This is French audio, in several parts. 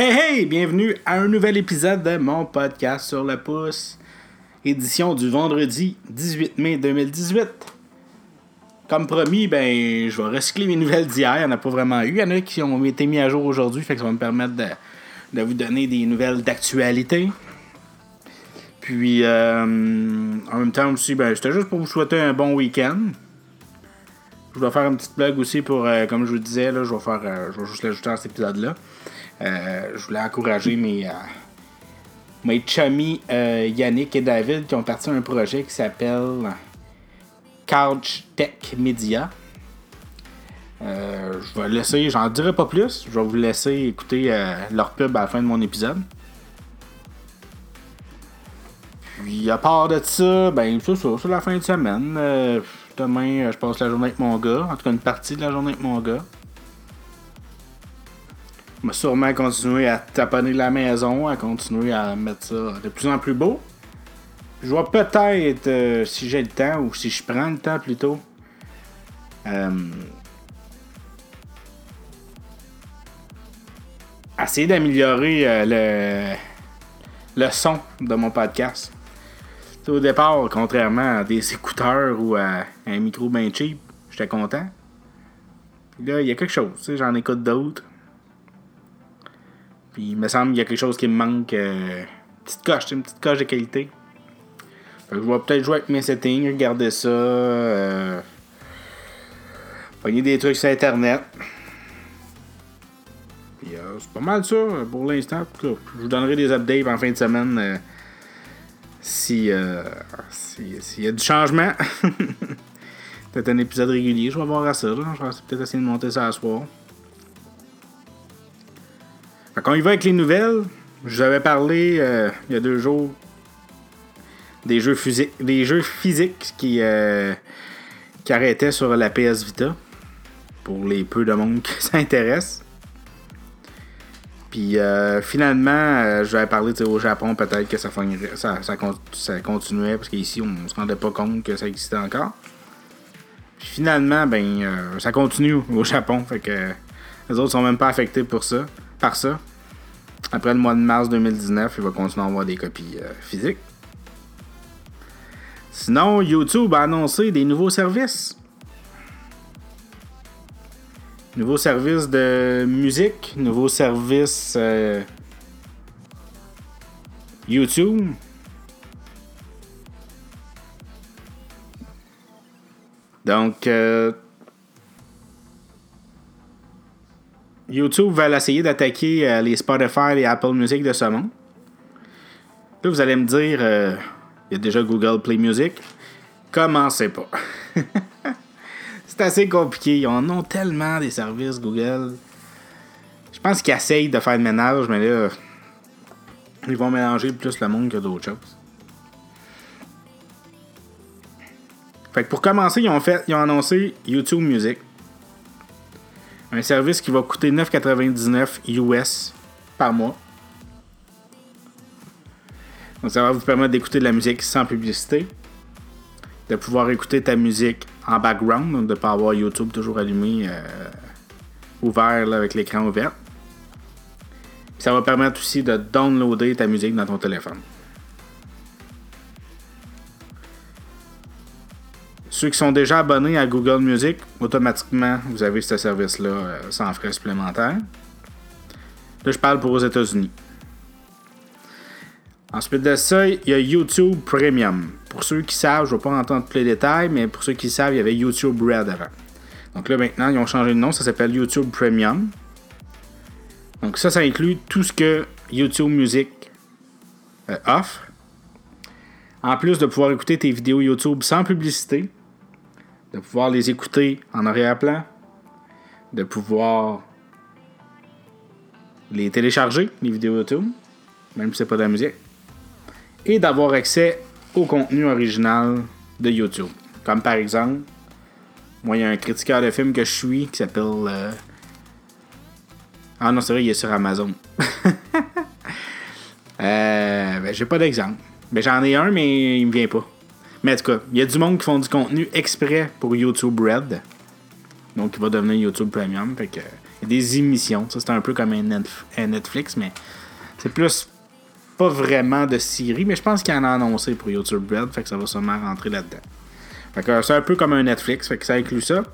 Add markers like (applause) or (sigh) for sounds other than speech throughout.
Hey hey, bienvenue à un nouvel épisode de mon podcast sur le pouce, édition du vendredi 18 mai 2018. Comme promis, ben, je vais recycler mes nouvelles d'hier. Il n'y en a pas vraiment eu. Il y en a qui ont été mis à jour aujourd'hui, fait que ça va me permettre de, vous donner des nouvelles d'actualité. Puis, euh, en même temps aussi, ben, c'était juste pour vous souhaiter un bon week-end. Je vais faire une petite blague aussi pour, euh, comme je vous disais, là, je vais faire, euh, je vais juste l'ajouter à cet épisode-là. Euh, je voulais encourager mes, euh, mes chummies euh, Yannick et David qui ont parti un projet qui s'appelle Couch Tech Media. Je vais laisser, j'en dirai pas plus. Je vais vous laisser écouter leur pub à la fin de mon épisode. Puis à part de ça, ben c'est ça, c'est la fin de semaine. Demain, je passe la journée avec mon gars. En tout cas, une partie de la journée avec mon gars. Vais sûrement continuer à taponner la maison, à continuer à mettre ça de plus en plus beau. Je vais peut-être, euh, si j'ai le temps, ou si je prends le temps plutôt, euh, essayer d'améliorer euh, le, le son de mon podcast. Au départ, contrairement à des écouteurs ou à un micro bien cheap, j'étais content. Puis là, il y a quelque chose, j'en écoute d'autres. Il me semble qu'il y a quelque chose qui me manque. euh, petite coche, une petite coche de qualité. Je vais peut-être jouer avec mes settings, regarder ça. Euh, des trucs sur internet. Puis euh, c'est pas mal ça euh, pour l'instant. Je vous donnerai des updates en fin de semaine euh, si euh, si- s'il y a du changement. (laughs) peut-être un épisode régulier, je vais voir à ça. Je vais peut-être essayer de monter ça à soir. Qu'on y va avec les nouvelles. Je parlé euh, il y a deux jours des jeux physiques, des jeux physiques qui, euh, arrêtaient sur la PS Vita. Pour les peu de monde (laughs) qui s'intéresse. Puis euh, finalement, je vais parler au Japon, peut-être que ça, ça, ça, con- ça continuait, parce qu'ici, on se rendait pas compte que ça existait encore. Puis finalement, ben, ça continue au Japon, fait que les autres sont même pas affectés par ça. Après le mois de mars 2019, il va continuer à avoir des copies euh, physiques. Sinon, YouTube a annoncé des nouveaux services. Nouveau service de musique, nouveau service euh, YouTube. Donc, euh, YouTube va essayer d'attaquer euh, les Spotify et Apple Music de ce monde. Là, vous allez me dire, euh, il y a déjà Google Play Music. Commencez pas. (laughs) C'est assez compliqué. Ils en ont tellement des services Google. Je pense qu'ils essayent de faire le ménage, mais là, ils vont mélanger plus le monde que d'autres choses. Fait que pour commencer, ils ont, fait, ils ont annoncé YouTube Music. Un service qui va coûter 9,99 US par mois. Donc ça va vous permettre d'écouter de la musique sans publicité. De pouvoir écouter ta musique en background, donc de ne pas avoir YouTube toujours allumé, euh, ouvert avec l'écran ouvert. Puis ça va permettre aussi de downloader ta musique dans ton téléphone. Ceux qui sont déjà abonnés à Google Music, automatiquement, vous avez ce service-là euh, sans frais supplémentaires. Là, je parle pour aux États-Unis. Ensuite de ça, il y a YouTube Premium. Pour ceux qui savent, je ne vais pas entendre tous les détails, mais pour ceux qui savent, il y avait YouTube Red avant. Donc là, maintenant, ils ont changé de nom, ça s'appelle YouTube Premium. Donc ça, ça inclut tout ce que YouTube Music euh, offre. En plus de pouvoir écouter tes vidéos YouTube sans publicité, de pouvoir les écouter en arrière-plan, de pouvoir les télécharger, les vidéos YouTube, même si c'est pas de la musique, et d'avoir accès au contenu original de YouTube. Comme par exemple, moi, il y a un critiqueur de film que je suis qui s'appelle. euh, Ah non, c'est vrai, il est sur Amazon. (laughs) euh, ben, j'ai pas d'exemple. Ben, j'en ai un, mais il me vient pas. Mais en tout cas, il y a du monde qui font du contenu exprès pour YouTube Red. Donc, il va devenir YouTube Premium. Fait que, Il y a des émissions. Ça, c'est un peu comme un, Netflix, mais c'est plus pas vraiment de série, mais je pense qu'il y en a annoncé pour YouTube Red, fait que ça va sûrement rentrer là-dedans. Fait que c'est un peu comme un Netflix, fait que ça inclut ça.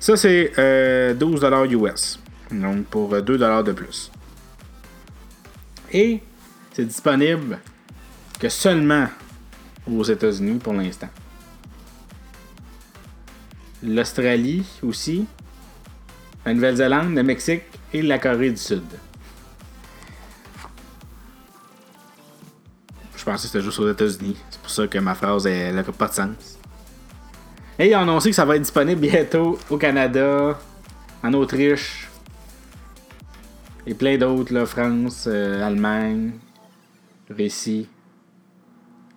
Ça, c'est 12$ US. Donc pour 2$ de plus. Et c'est disponible que seulement aux États-Unis pour l'instant. L'Australie aussi, la Nouvelle-Zélande, le Mexique et la Corée du Sud. Je pensais que c'était juste aux États-Unis. C'est pour ça que ma phrase n'a pas de sens. Et ils ont annoncé que ça va être disponible bientôt au Canada, en Autriche et plein d'autres, France, euh, Allemagne, Russie,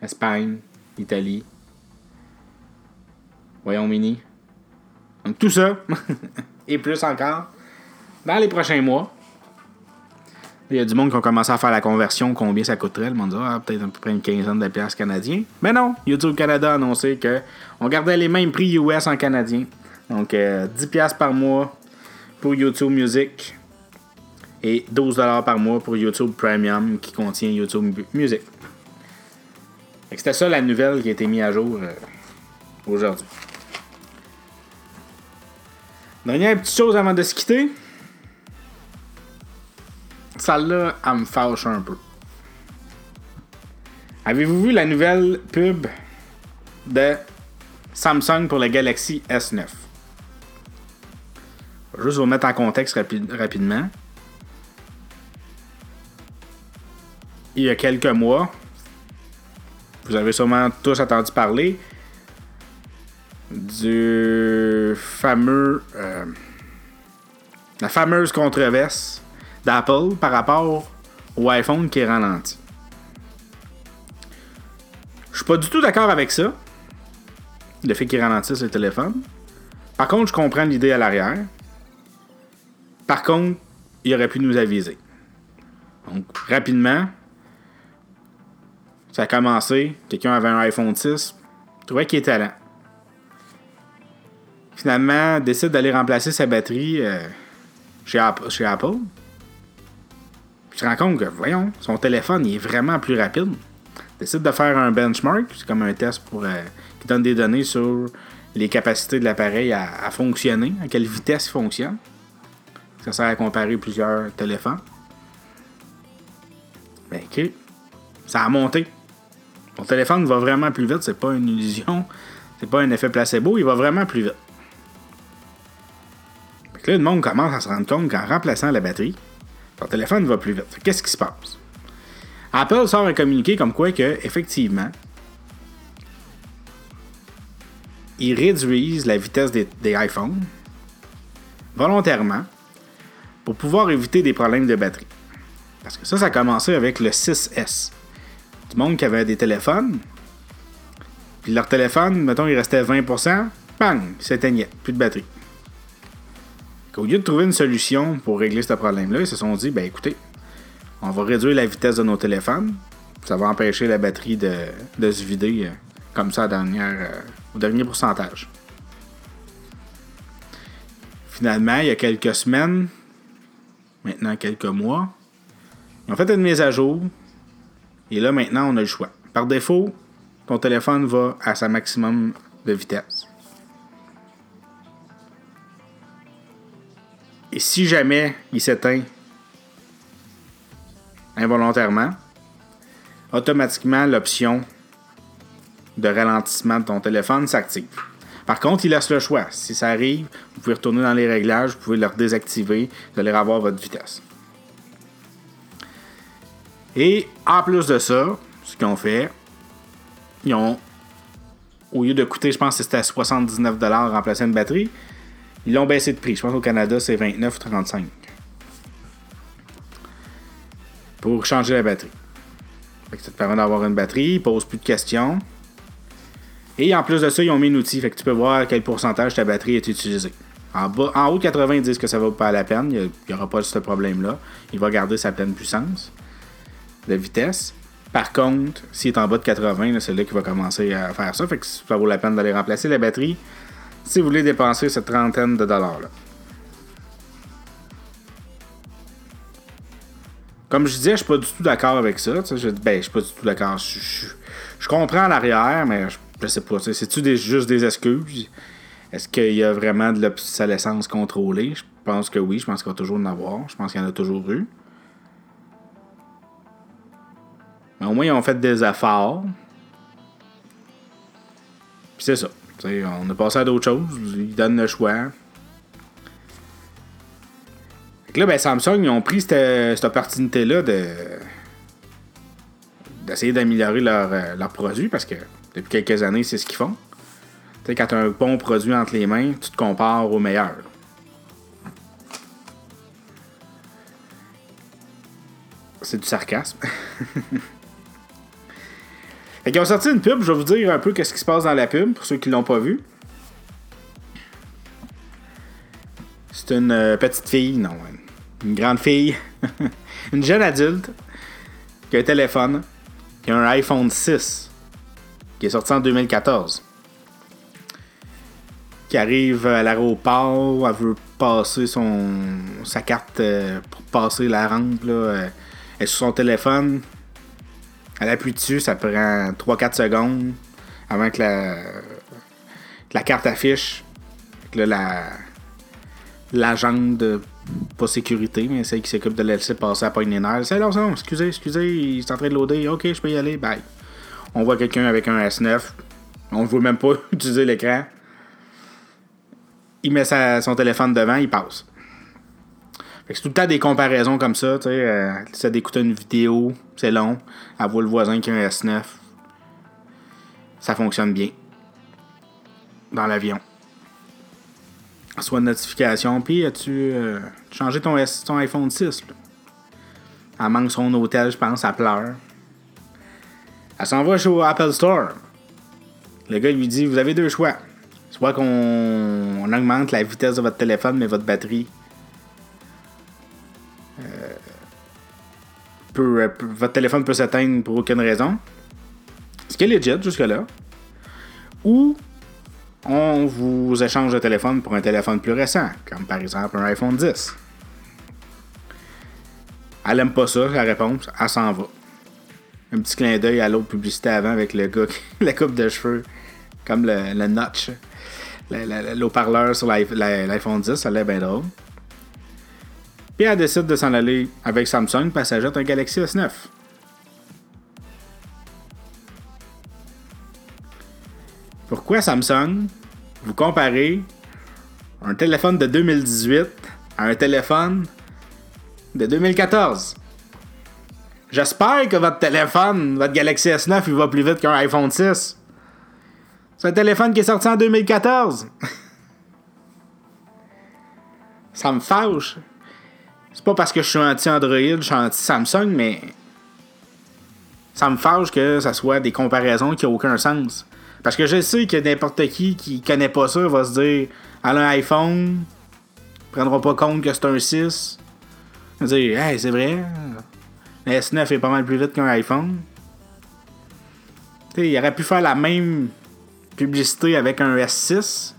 Espagne, Italie, Royaume-Uni. Donc tout ça, (laughs) et plus encore, dans les prochains mois. Il y a du monde qui ont commencé à faire la conversion, combien ça coûterait? Le monde dit, ah, peut-être à peu près une quinzaine de piastres canadiens. Mais non, YouTube Canada a annoncé qu'on gardait les mêmes prix US en canadien. Donc 10 euh, piastres par mois pour YouTube Music et 12 par mois pour YouTube Premium qui contient YouTube Music. C'était ça la nouvelle qui a été mise à jour euh, aujourd'hui. Dernière petite chose avant de se quitter. Celle-là, elle me fâche un peu. Avez-vous vu la nouvelle pub de Samsung pour le Galaxy S9? Je vais juste vous mettre en contexte rapidement. Il y a quelques mois, vous avez sûrement tous entendu parler du fameux. Euh, la fameuse controverse d'Apple par rapport au iPhone qui est ralenti. Je suis pas du tout d'accord avec ça. Le fait qu'il ralentisse le téléphone. Par contre, je comprends l'idée à l'arrière. Par contre, il aurait pu nous aviser. Donc, rapidement, ça a commencé. Quelqu'un avait un iPhone 6, trouvait qu'il était lent. Finalement, décide d'aller remplacer sa batterie euh, chez, Apple, chez Apple. Puis se rend compte que, voyons, son téléphone il est vraiment plus rapide. Décide de faire un benchmark, c'est comme un test pour, euh, qui donne des données sur les capacités de l'appareil à, fonctionner, à quelle vitesse il fonctionne. Ça sert à comparer plusieurs téléphones. Ben, ok. Ça a monté. Ton téléphone va vraiment plus vite, c'est pas une illusion, c'est pas un effet placebo, il va vraiment plus vite. là, le monde commence à se rendre compte qu'en remplaçant la batterie, ton téléphone va plus vite. Qu'est-ce qui se passe? Apple sort un communiqué comme quoi que, effectivement, ils réduisent la vitesse des iPhones volontairement pour pouvoir éviter des problèmes de batterie. Parce que ça, ça a commencé avec le 6S du monde qui avait des téléphones. Puis leur téléphone, mettons, il restait 20%, bang, il s'éteignait, plus de batterie. Au lieu de trouver une solution pour régler ce problème-là, ils se sont dit, ben écoutez, on va réduire la vitesse de nos téléphones. Ça va empêcher la batterie de, se vider euh, comme ça dernière, euh, au dernier pourcentage. Finalement, il y a quelques semaines, maintenant quelques mois, ils ont fait une mise à jour et là, maintenant, on a le choix. Par défaut, ton téléphone va à sa maximum de vitesse. Et si jamais il s'éteint involontairement, automatiquement l'option de ralentissement de ton téléphone s'active. Par contre, il laisse le choix. Si ça arrive, vous pouvez retourner dans les réglages, vous pouvez le désactiver, vous allez avoir votre vitesse. Et en plus de ça, ce qu'ils ont fait, ils ont, au lieu de coûter, je pense que c'était à 79$ remplacer une batterie, ils l'ont baissé de prix. Je pense qu'au Canada, c'est 29,35$ pour changer la batterie. ça te permet d'avoir une batterie, ils posent plus de questions. Et en plus de ça, ils ont mis un outil, fait que tu peux voir quel pourcentage ta batterie est utilisée. En, bas, en haut de 80, ils disent que ça va pas la peine, il n'y aura pas ce problème-là. Il va garder sa pleine puissance de vitesse. Par contre, s'il est en bas de 80, c'est là qu'il va commencer à faire ça. Fait que ça vaut la peine d'aller remplacer la batterie si vous voulez dépenser cette trentaine de dollars-là. comme je disais, je suis pas du tout d'accord avec ça. Je, ben, suis pas du tout d'accord. Je, comprends l'arrière, mais je, je sais pas. C'est-tu juste des excuses? Est-ce qu'il y a vraiment de l'obsolescence contrôlée? Je pense que oui. Je pense qu'il va toujours en avoir. Je pense qu'il y en a toujours eu. Mais au moins, ils ont fait des efforts. Puis c'est ça. on a passé à d'autres choses. Ils donnent le choix. Là, ben, Samsung, ils ont pris cette, opportunité-là de d'essayer d'améliorer leurs leur euh, produits parce que depuis quelques années, c'est ce qu'ils font. Tu sais, quand tu as un bon produit entre les mains, tu te compares au meilleur. C'est du sarcasme. (laughs) Fait qu'ils ont sorti une pub, je vais vous dire un peu qu'est-ce qui se passe dans la pub, pour ceux qui l'ont pas vu. C'est une euh, petite fille, non, une grande fille, (laughs) une jeune adulte, qui a un téléphone, qui a un iPhone 6, qui est sorti en 2014, qui arrive à l'aéroport, elle veut passer son, sa carte euh, pour passer la rampe, là, euh, elle est sur son téléphone, elle appuie dessus, ça prend 3-4 secondes avant que la, la carte affiche. Que là, la de pas sécurité, mais celle qui s'occupe de laisser passer à nerfs. C'est là, excusez, excusez, il est en train de loader. Ok, je peux y aller, bye. On voit quelqu'un avec un S9. On ne veut même pas (laughs) utiliser l'écran. Il met son téléphone devant, il passe c'est tout le temps des comparaisons comme ça. Tu sais, euh, ça d'écouter une vidéo, c'est long. Elle voit le voisin qui a un S9. Ça fonctionne bien. Dans l'avion. Soit une notification. Puis, as-tu euh, changé ton, iPhone 6? Elle manque son hôtel, je pense. Elle pleure. Elle s'en va au Apple Store. Le gars lui dit Vous avez deux choix. Soit qu'on augmente la vitesse de votre téléphone, mais votre batterie Euh, votre téléphone peut s'éteindre pour aucune raison. Ce qui est legit jusque-là. Ou on vous échange le téléphone pour un téléphone plus récent, comme par exemple un iPhone 10. Elle aime pas ça, la réponse, elle s'en va. Un petit clin d'œil à l'autre publicité avant avec le gars, (laughs) la coupe de cheveux, comme le, le notch, l'eau-parleur sur l'iPhone 10, ça l'est bien drôle. Elle décide de s'en aller avec Samsung, puis elle un Galaxy S9. Pourquoi Samsung vous comparez un téléphone de 2018 à un téléphone de 2014? J'espère que votre téléphone, votre Galaxy S9, il va plus vite qu'un iPhone 6. C'est un téléphone qui est sorti en 2014. (laughs) Ça me fâche. C'est pas parce que je suis anti-Android, je suis anti-Samsung, mais ça me fâche que ça soit des comparaisons qui n'ont aucun sens. Parce que je sais que n'importe qui qui connaît pas ça va se dire Elle a un iPhone, prendra pas compte que c'est un 6. Va dire Hey, c'est vrai, le S9 est pas mal plus vite qu'un iPhone. sais, il aurait pu faire la même publicité avec un S6.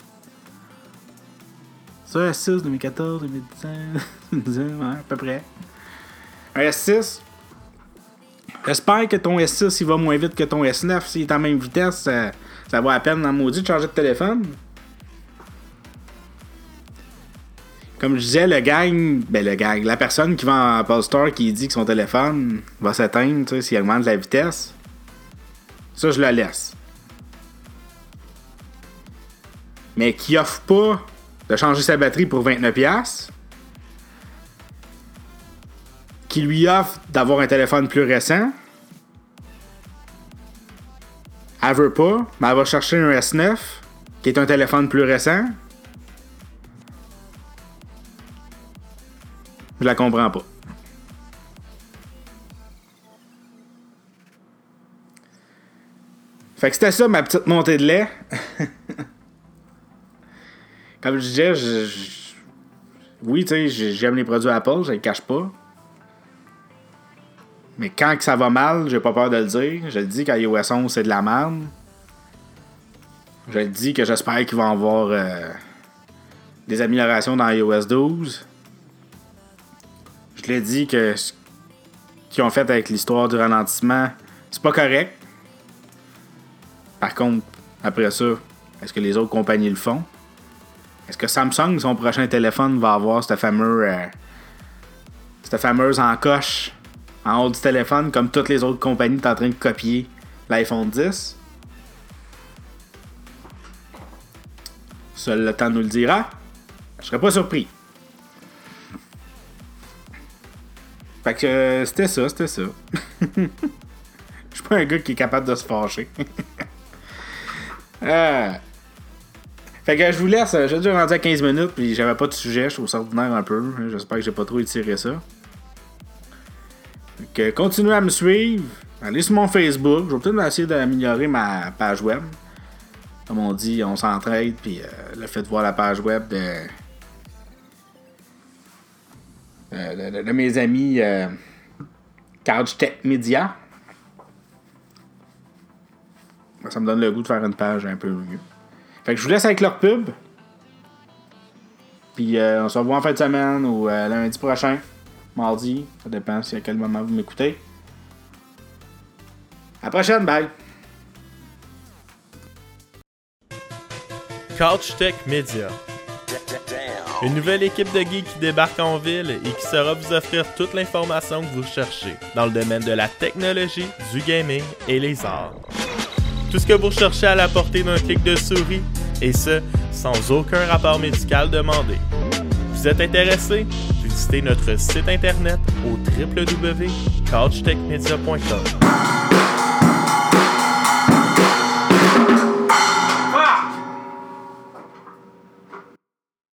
Ça, S6 2014, 2010, ouais, à peu près. Un S6. J'espère que ton S6 il va moins vite que ton S9. S'il est en même vitesse, ça, ça vaut à peine dans maudit de changer de téléphone. Comme je disais, le gang, ben le gang, la personne qui va en Apple Store qui dit que son téléphone va s'éteindre s'il augmente la vitesse, ça je le laisse. Mais qui offre pas de changer sa batterie pour 29$, qui lui offre d'avoir un téléphone plus récent. Elle veut pas, mais elle va chercher un S9, qui est un téléphone plus récent. Je la comprends pas. Fait que c'était ça ma petite montée de lait. (laughs) Comme je disais, oui, tu sais, j'aime les produits Apple, je les cache pas. Mais quand ça va mal, j'ai pas peur de le dire. Je le dis qu'iOS 11 c'est de la merde. Je le dis que j'espère qu'ils vont avoir euh, des améliorations dans iOS 12. Je l'ai dit que qu'ils ont fait avec l'histoire du ralentissement, c'est pas correct. Par contre, après ça, est-ce que les autres compagnies le font? Est-ce que Samsung, son prochain téléphone, va avoir cette fameuse, euh, cette fameuse encoche en haut du téléphone, comme toutes les autres compagnies sont en train de copier l'iPhone 10? Seul le temps nous le dira. Je serais pas surpris. Fait que euh, c'était ça, c'était ça. (laughs) Je suis pas un gars qui est capable de se fâcher. Ah. (laughs) Fait que je vous laisse. J'ai déjà rendu à 15 minutes, puis j'avais pas de sujet. Je trouve ça ordinaire un peu. J'espère que j'ai pas trop étiré ça. Que continuez à me suivre. Allez sur mon Facebook. Je vais peut-être essayer d'améliorer ma page web. Comme on dit, on s'entraide, puis euh, le fait de voir la page web de, de, de- mes amis euh, Tech Media. Ça me donne le goût de faire une page un peu mieux. Fait que je vous laisse avec leur pub. Puis euh, on se revoit en fin de semaine ou euh, lundi prochain. Mardi. Ça dépend si à quel moment vous m'écoutez. À la prochaine, bye! Couch Tech Media. Une nouvelle équipe de geeks qui débarque en ville et qui saura vous offrir toute l'information que vous cherchez dans le domaine de la technologie, du gaming et les arts. Tout ce que vous recherchez à la portée d'un clic de souris, et ce, sans aucun rapport médical demandé. Vous êtes intéressé? Visitez notre site internet au www.couchtechmedia.com.